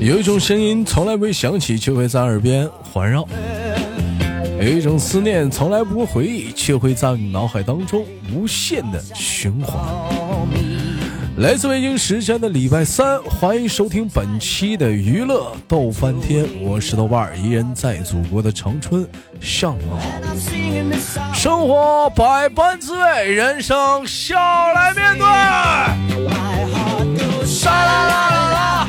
有一种声音从来未响起，却会在耳边环绕；有一种思念从来不回忆，却会在脑海当中无限的循环。来自北京时间的礼拜三，欢迎收听本期的娱乐逗翻天，我是豆瓣儿，依然在祖国的长春向你好。生活百般滋味，人生笑来面对。沙啦啦啦啦。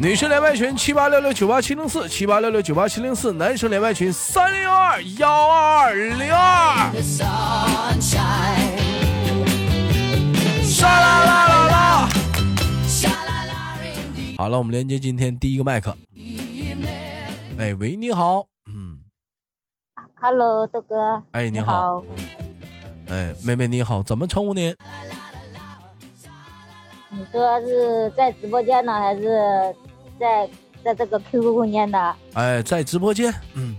女生连麦群七八六六九八七零四七八六六九八七零四，男生连麦群三零二幺二二零二。沙啦啦啦啦！好了，我们连接今天第一个麦克。哎，喂，你好，嗯，Hello，豆哥，哎，你好，哎，妹妹你好，怎么称呼您？你说是在直播间呢，还是在在这个 QQ 空间的？哎，在直播间，嗯，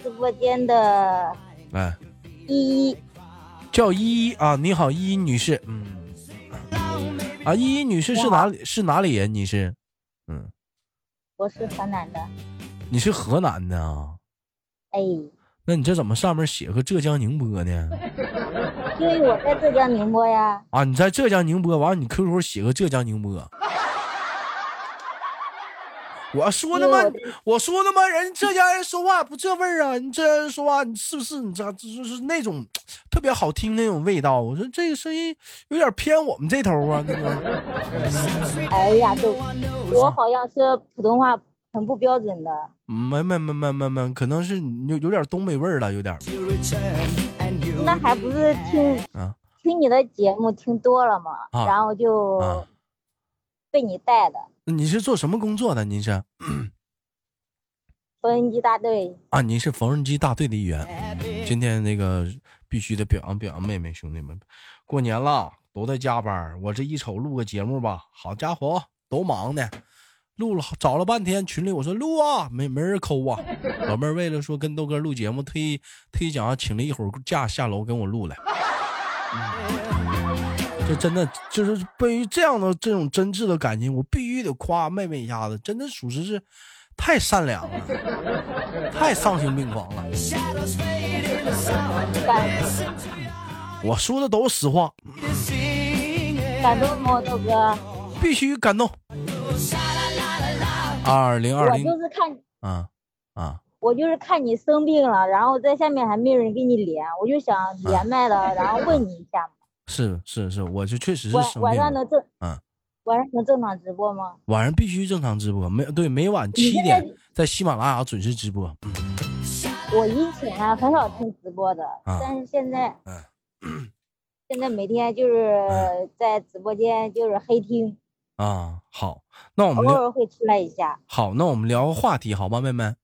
直播间的，哎，依依。叫依依啊，你好，依依女士，嗯，啊，依依女士是哪里？是哪里人？你是，嗯，我是河南的。你是河南的啊？哎，那你这怎么上面写个浙江宁波呢？因为我在浙江宁波呀。啊，你在浙江宁波，完了你 QQ 写个浙江宁波。我说的吗？我说的吗？人浙江人说话不这味儿啊！你浙江人说话，你是不是？你知道，就是那种 特别好听那种味道。我说这个声音有点偏我们这头啊，那个。哎呀，都我好像是普通话很不标准的。没没没没没没，可能是有有点东北味儿了，有点。那还不是听啊？听你的节目听多了嘛，然后就被你带的。你是做什么工作的？您是缝纫机大队啊？您是缝纫机大队的一员。今天那个必须得表扬表扬妹妹兄弟们，过年了都在加班。我这一瞅录个节目吧，好家伙，都忙的，录了找了半天，群里我说录啊，没没人抠啊。老妹儿为了说跟豆哥录节目，特意特意讲请了一会儿假下楼跟我录来。这真的就是对于这样的这种真挚的感情，我必须得夸妹妹一下子，真的属实是太善良了，太丧心病狂了。我说的都是实话。感动吗，豆哥？必须感动。二零二零，我就是看啊啊，我就是看你生病了，然后在下面还没有人跟你连，我就想连麦了，然后问你一下。是是是，我就确实是晚晚上能正嗯，晚上能正常直播吗？晚上必须正常直播，每对每晚七点在喜马拉雅准时直播。我以前很少听直播的，但是现在，现在每天就是在直播间就是黑听。啊，好，那我们偶尔会出来一下。好，那我们聊个话题，好吗，妹妹？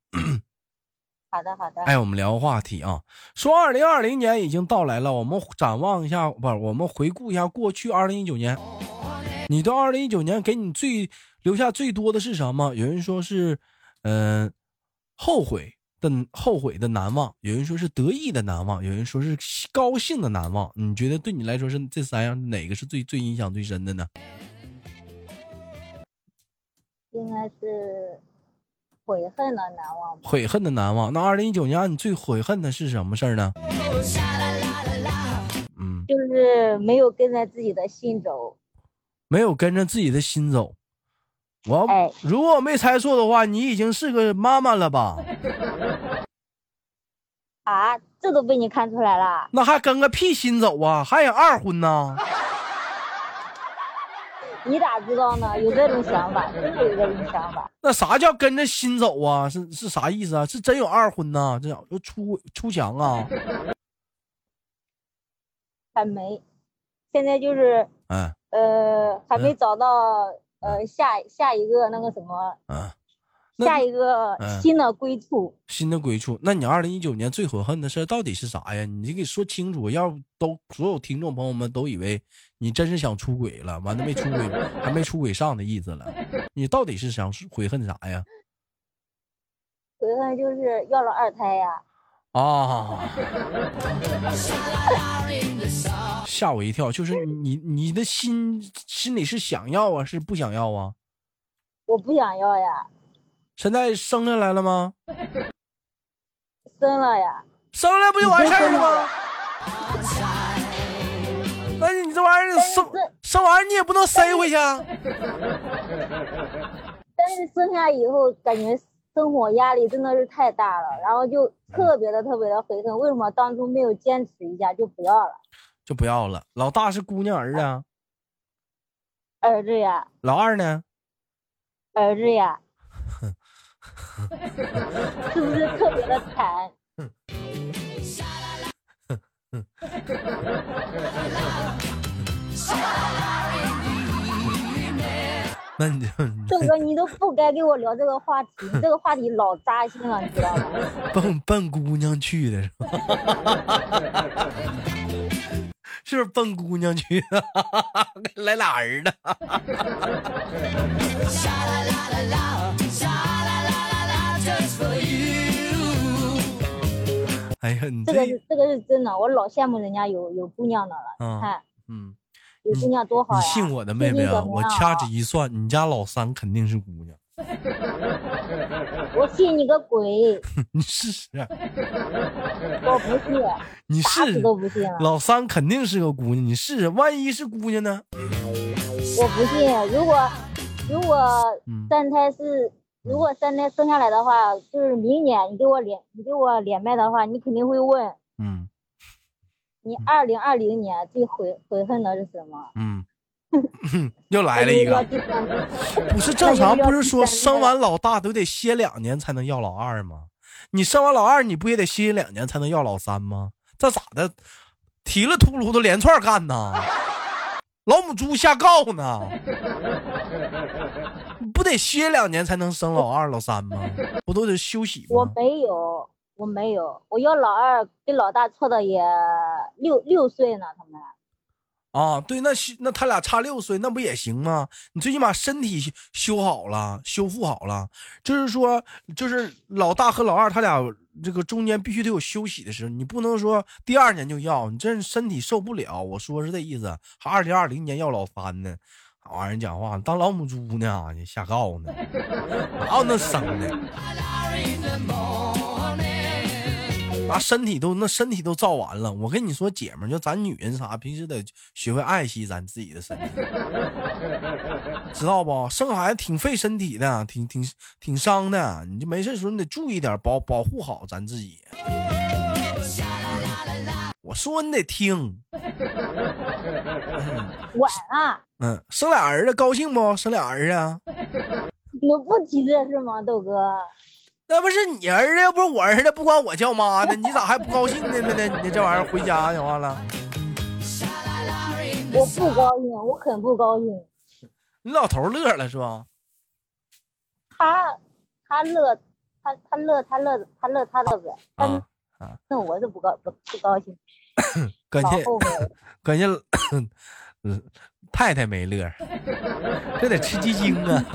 好的，好的。哎，我们聊个话题啊，说二零二零年已经到来了，我们展望一下，不是，我们回顾一下过去二零一九年。你对二零一九年给你最留下最多的是什么？有人说是，嗯，后悔的后悔的难忘；有人说是得意的难忘；有人说是高兴的难忘。你觉得对你来说是这三样哪个是最最印象最深的呢？应该是。悔恨的难忘，悔恨的难忘。那二零一九年你最悔恨的是什么事儿呢？嗯，就是没有跟着自己的心走，没有跟着自己的心走。我如果我没猜错的话，你已经是个妈妈了吧？啊，这都被你看出来了？那还跟个屁心走啊？还想二婚呢？你咋知道呢？有这种想法，真的有这种想法。那啥叫跟着心走啊？是是啥意思啊？是真有二婚呐？这叫出出墙啊？还没，现在就是，嗯，呃，还没找到，呃，下下一个那个什么，嗯。下一个新的归处，新的归处。那你二零一九年最悔恨的事到底是啥呀？你给说清楚，要不都所有听众朋友们都以为你真是想出轨了，完了没出轨，还没出轨上的意思了。你到底是想悔恨啥呀？悔恨就是要了二胎呀。啊！吓我一跳，就是你你的心心里是想要啊，是不想要啊？我不想要呀。现在生下来了吗？生了呀。生了不就完事儿了吗？那你这玩意儿生生完你也不能塞回去。啊。但是生下以后感觉。生活压力真的是太大了，然后就特别的特别的悔恨，为什么当初没有坚持一下就不要了？就不要了。老大是姑娘儿子？儿子呀。老二呢？儿子呀。是不是特别的惨？那你就 郑哥，你都不该跟我聊这个话题，这个话题老扎心了，你知道吗？奔奔姑娘去的是吧？是不是奔姑娘去的？来俩儿子。哎呀，你这个是这个是真的，我老羡慕人家有有姑娘的了。你看，嗯。有姑娘多好呀！你信我的妹妹啊！我掐指一算，你家老三肯定是姑娘。我信你个鬼！你试试。我不信。你试都不信。老三肯定是个姑娘，你试试，万一是姑娘呢？我不信。如果如果三胎是，如果三胎生下来的话，就是明年你给我连你给我连麦的话，你肯定会问。嗯。你二零二零年最悔悔恨的是什么？嗯，又来了一个，不是正常不是说生完老大都得歇两年才能要老二吗？你生完老二你不也得歇两年才能要老三吗？这咋的？提了秃噜都连串干呢？老母猪下告呢？不得歇两年才能生老二老三吗？不都得休息吗？我没有。我没有，我要老二跟老大错的也六六岁呢，他们。啊，对，那那他俩差六岁，那不也行吗？你最起码身体修好了，修复好了，就是说，就是老大和老二他俩这个中间必须得有休息的时候，你不能说第二年就要，你这身体受不了。我说是这意思，还二零二零年要老三呢，玩意儿讲话当老母猪呢，你瞎告呢，哪有那生的？那身体都那身体都造完了，我跟你说，姐们儿，就咱女人啥，平时得学会爱惜咱自己的身体，知道不？生孩子挺费身体的，挺挺挺伤的，你就没事的时候你得注意点，保保护好咱自己。我说你得听。晚啊。嗯，生俩儿子高兴不？生俩儿子。你不提这事吗，豆哥？那不是你儿子，要不是我儿子，不管我叫妈呢，你咋还不高兴呢？呢？你这玩意儿回家就完了。我不高兴，我很不高兴。你老头乐了是吧？他他乐，他他乐，他乐，他乐他乐啊！那我就不高不不高兴。关键关键，嗯，太太没乐，这得吃鸡精啊。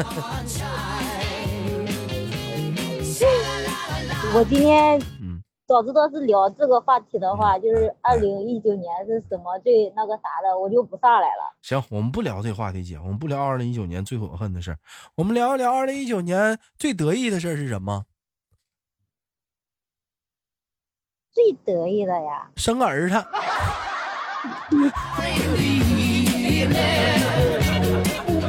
我今天，嗯，早知道是聊这个话题的话，就是二零一九年是什么最那个啥的，我就不上来了。行，我们不聊这话题，姐，我们不聊二零一九年最悔恨的事我们聊一聊二零一九年最得意的事是什么？最得意的呀，生儿子。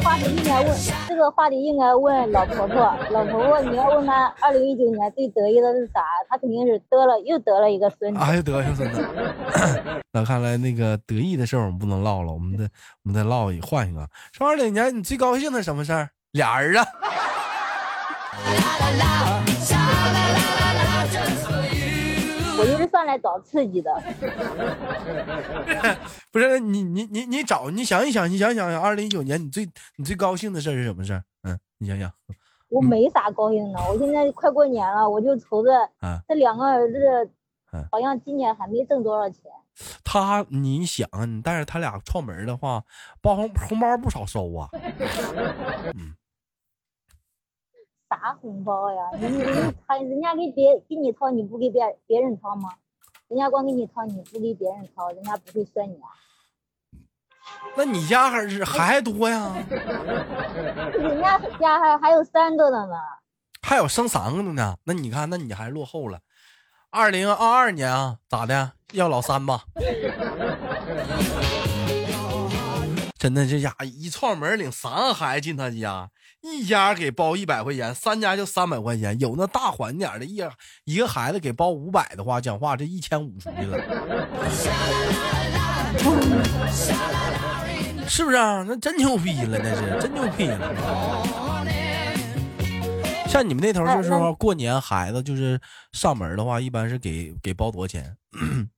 话题应该问这个话题应该问老婆婆，老婆婆你要问她二零一九年最得意的是啥？她肯定是得了又得了一个孙子，啊又得一个孙子。那看来那个得意的事儿我们不能唠了，我们再我们再唠一换一个。说二零年你最高兴的什么事儿？俩儿子。我就是上来找刺激的，不是你你你你找你想一想，你想想，二零一九年你最你最高兴的事是什么事嗯，你想想。我没啥高兴的，我现在快过年了，我就愁着这两个儿子，好像今年还没挣多少钱。他，你想，你带着他俩串门的话，包红红包不少收啊。嗯。啥红包呀？你你他人家给别给你掏，你不给别别人掏吗？人家光给你掏，你不给别人掏，人家不会算你啊？那你家还是孩子多呀？人家家还还有三个的呢，还有生三个的呢。那你看，那你还落后了。二零二二年啊，咋的？要老三吧？真的，这家一串门领三个孩子进他家，一家给包一百块钱，三家就三百块钱。有那大款点的，一一个孩子给包五百的话，讲话这一千五出去了，是不是啊？那真牛逼了，那是真牛逼了。像你们那头就是说过年孩子就是上门的话，一般是给给包多少钱？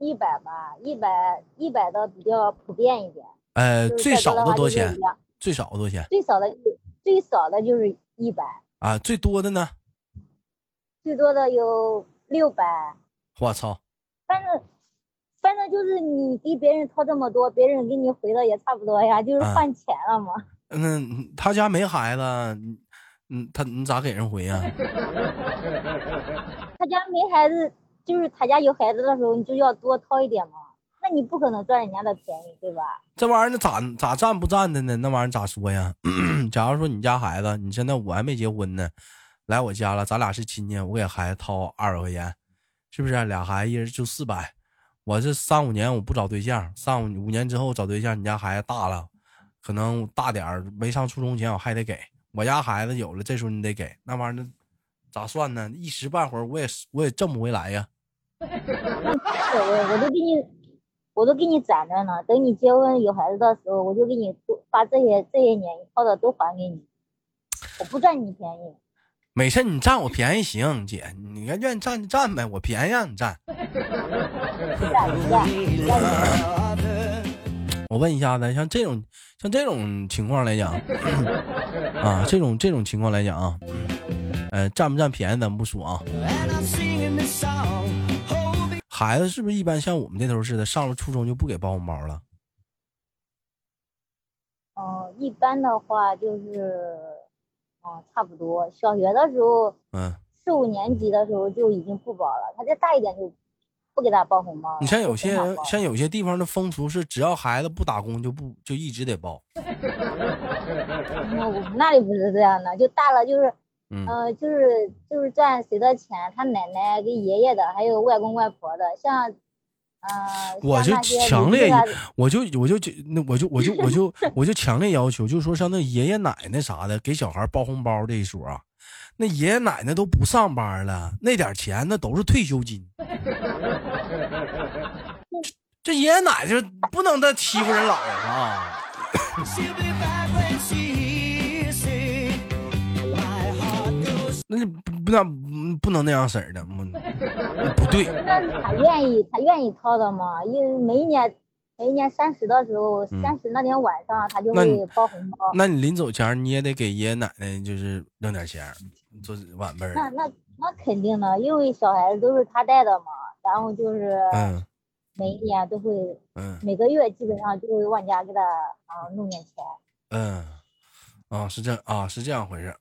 一百吧，一百一百的比较普遍一点。呃，最少的多少钱？最少的多少钱？最少的最少的就是一百。啊，最多的呢？最多的有六百。我操！反正反正就是你给别人掏这么多，别人给你回的也差不多呀，就是换钱了嘛。嗯，他家没孩子，嗯，他你咋给人回呀？他家没孩子。就是他家有孩子的时候，你就要多掏一点嘛。那你不可能占人家的便宜，对吧？这玩意儿那咋咋占不占的呢？那玩意儿咋说呀？假如说你家孩子，你现在我还没结婚呢，来我家了，咱俩是亲戚，我给孩子掏二百块钱，是不是？俩孩子一人就四百。我这三五年我不找对象，三五五年之后找对象，你家孩子大了，可能大点儿，没上初中前我还得给。我家孩子有了，这时候你得给。那玩意儿咋算呢？一时半会儿我也我也挣不回来呀。我我都给你，我都给你攒着呢。等你结婚有孩子的时候，我就给你把这些这些年掏的都还给你。我不占你便宜。没事，你占我便宜行，姐，你愿意占就占呗，我便宜让你占。我问一下子，像这种像这种情况来讲，啊，这种这种情况来讲啊，呃，占不占便宜咱不说啊。孩子是不是一般像我们这头似的，上了初中就不给包红包了？哦，一般的话就是，哦，差不多。小学的时候，嗯，四五年级的时候就已经不包了。他再大一点就不给他包红包。你像有些像有些地方的风俗是，只要孩子不打工就不就一直得包。那我们那里不是这样的，就大了就是。嗯，就是就是赚谁的钱，他奶奶跟爷爷的，还有外公外婆的，像，呃，我就强烈，我就我就就那我就我就我就我就强烈要求，就是说像那爷爷奶奶啥的给小孩包红包这一说啊，那爷爷奶奶都不上班了，那点钱那都是退休金，这爷爷奶奶不能再欺负人老人啊。那不不能不能那样式儿的，不对。那他愿意他愿意掏的嘛？因为每一年每一年三十的时候，三十那天晚上他就会包红包。那你临走前你也得给爷爷奶奶就是弄点钱，做晚辈。那那那肯定的，因为小孩子都是他带的嘛，然后就是每一年都会，每个月基本上就会往家给他啊弄点钱。嗯，啊是这啊是这样回事。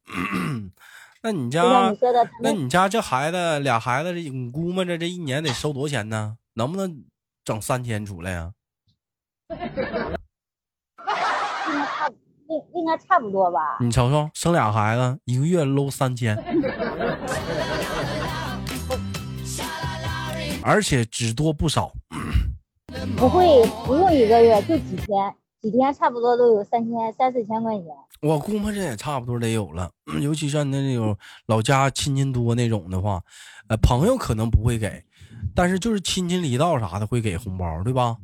那你家，那你家这孩子俩孩子，你估摸着这一年得收多少钱呢？能不能整三千出来呀？应该差，应应该差不多吧。你瞅瞅，生俩孩子，一个月搂三千，而且只多不少。不会，不用一个月，就几天。几天差不多都有三千三四千块钱，我估摸着也差不多得有了。尤其像那种老家亲戚多那种的话，呃，朋友可能不会给，但是就是亲戚离道啥的会给红包，对吧？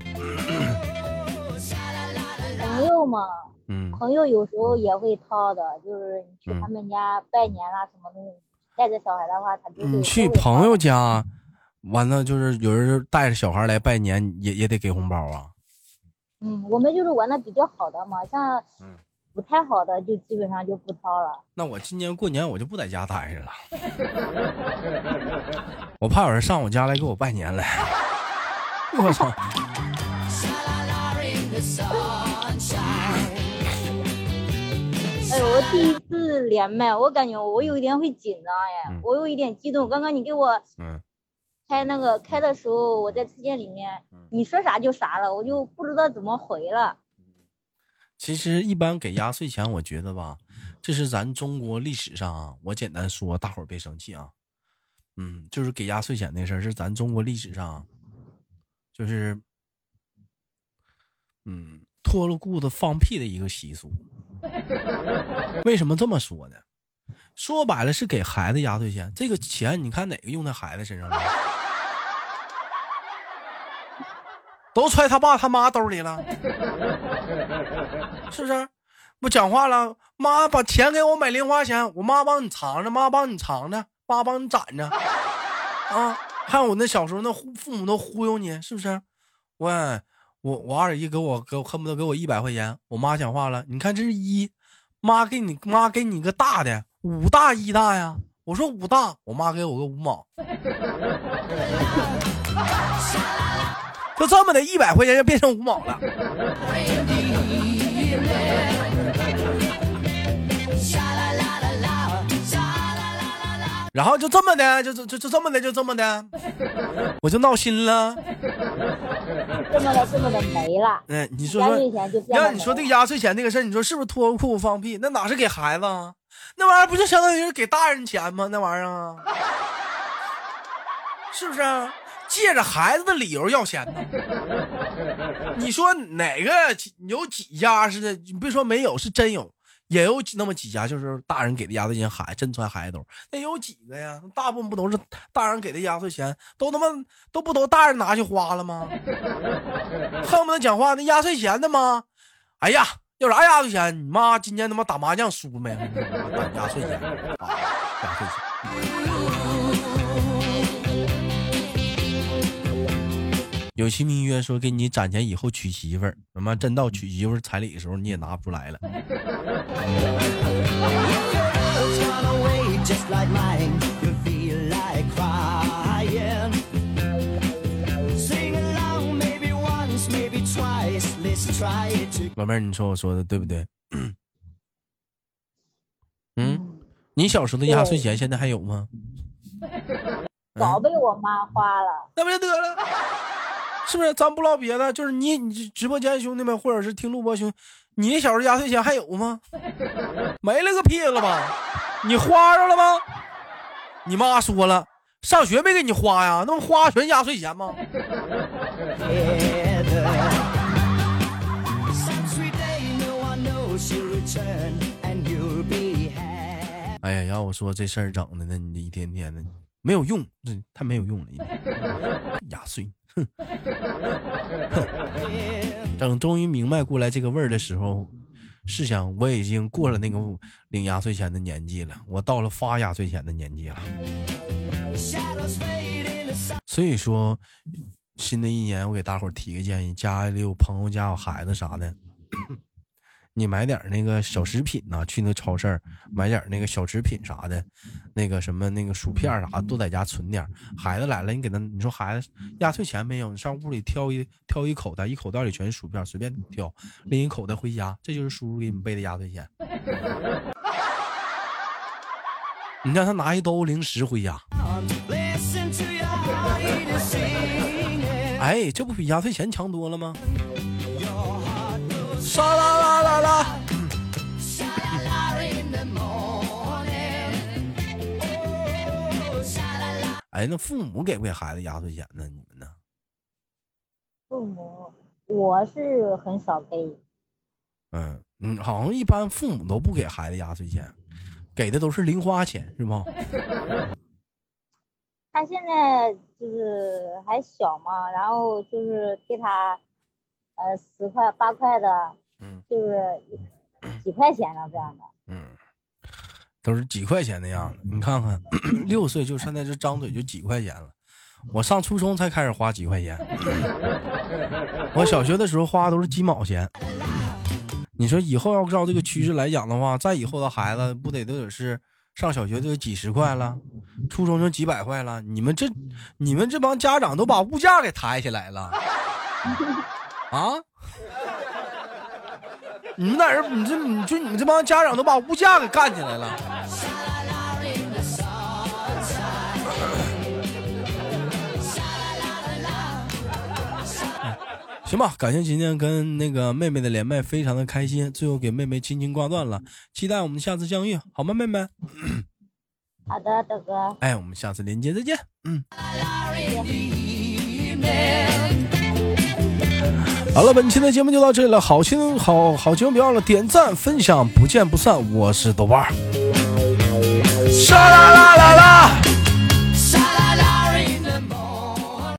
朋友嘛，嗯，朋友有时候也会掏的，就是你去他们家拜年啦什么东西，带着小孩的话，他就你去朋友家，完了就是有人带着小孩来拜年，也也得给红包啊。嗯，我们就是玩的比较好的嘛，像不太好的就基本上就不掏了。那我今年过年我就不在家待着了，我怕有人上我家来给我拜年来。我操！而哎，我第一次连麦，我感觉我有一点会紧张哎，我有一点激动。刚刚你给我嗯开那个开的时候，我在车间里面，你说啥就啥了，我就不知道怎么回了。其实一般给压岁钱，我觉得吧，这是咱中国历史上啊，我简单说，大伙儿别生气啊。嗯，就是给压岁钱那事儿，是咱中国历史上，就是，嗯，脱了裤子放屁的一个习俗。为什么这么说呢？说白了是给孩子压岁钱，这个钱你看哪个用在孩子身上了？都揣他爸他妈兜里了，是不是？不讲话了，妈把钱给我买零花钱，我妈帮你藏着，妈帮你藏着。爸帮你攒着，啊！还有我那小时候那父母都忽悠你，是不是？我我我二姨给我给我恨不得给我一百块钱，我妈讲话了，你看这是一，妈给你妈给你个大的五大一大呀，我说五大，我妈给我个五毛，就这么的一百块钱就变成五毛了。然后就这么的，就就就就这么的，就这么的，我就闹心了。这么的，这么的没了。嗯，你说说，要你说这个压岁钱这个事儿，你说是不是脱裤子放屁？那哪是给孩子啊？那玩意儿不就相当于是给大人钱吗？那玩意儿啊，是不是？借着孩子的理由要钱呢？你说哪个有几家似的？你别说没有，是真有。也有那么几家，就是大人给的压岁钱，孩真揣孩子兜。那有几个呀？大部分不都是大人给的压岁钱，都他妈都不都大人拿去花了吗？恨不得讲话，那压岁钱的吗？哎呀，要啥压岁钱？你妈今天他妈打麻将输没？压岁钱啊，压岁钱。有其名约说给你攒钱以后娶媳妇儿，他妈真到娶媳妇儿彩礼的时候你也拿不出来了。老妹儿，你说我说的对不对？嗯，你小时候的压岁钱现在还有吗？早被我妈花了，那不就得了？是不是？咱不唠别的，就是你，你直播间兄弟们，或者是听录播兄，你小时候压岁钱还有吗？没了个屁了吧？你花着了吗？你妈说了，上学没给你花呀？那不花全压岁钱吗？哎呀，要我说这事儿整的，那你一天天的没有用，这太没有用了，压岁。哼，等终于明白过来这个味儿的时候，试想我已经过了那个领压岁钱的年纪了，我到了发压岁钱的年纪了。所以说，新的一年我给大伙提个建议：家里有朋友家有孩子啥的。你买点那个小食品呐，去那超市买点那个小食品啥的，那个什么那个薯片啥，都在家存点。孩子来了，你给他，你说孩子压岁钱没有？你上屋里挑一挑一口袋，一口袋里全是薯片，随便挑，拎一口袋回家，这就是叔叔给你备的压岁钱。你让他拿一兜零食回家，哎，这不比压岁钱强多了吗？沙啦啦啦啦！哎，那父母给不给孩子压岁钱呢？你们呢？父母，我是很少给。嗯嗯，好像一般父母都不给孩子压岁钱，给的都是零花钱，是吗？他现在就是还小嘛，然后就是给他呃十块八块的。嗯，就是几块钱的这样的。嗯，都是几块钱的样子。你看看，六岁就现在这张嘴就几块钱了。我上初中才开始花几块钱，我小学的时候花都是几毛钱。你说以后要照这个趋势来讲的话，再以后的孩子不得都得是上小学就几十块了，初中就几百块了。你们这你们这帮家长都把物价给抬起来了啊？你们那人？你这你就你们这帮家长都把物价给干起来了。行吧，感谢今天跟那个妹妹的连麦，非常的开心。最后给妹妹轻轻挂断了，期待我们下次相遇，好吗，妹妹？好的，豆哥。哎，我们下次连接再见。嗯。好了，本期的节目就到这里了。好心好好节目别忘了点赞分享，不见不散。我是豆瓣。沙啦啦啦啦。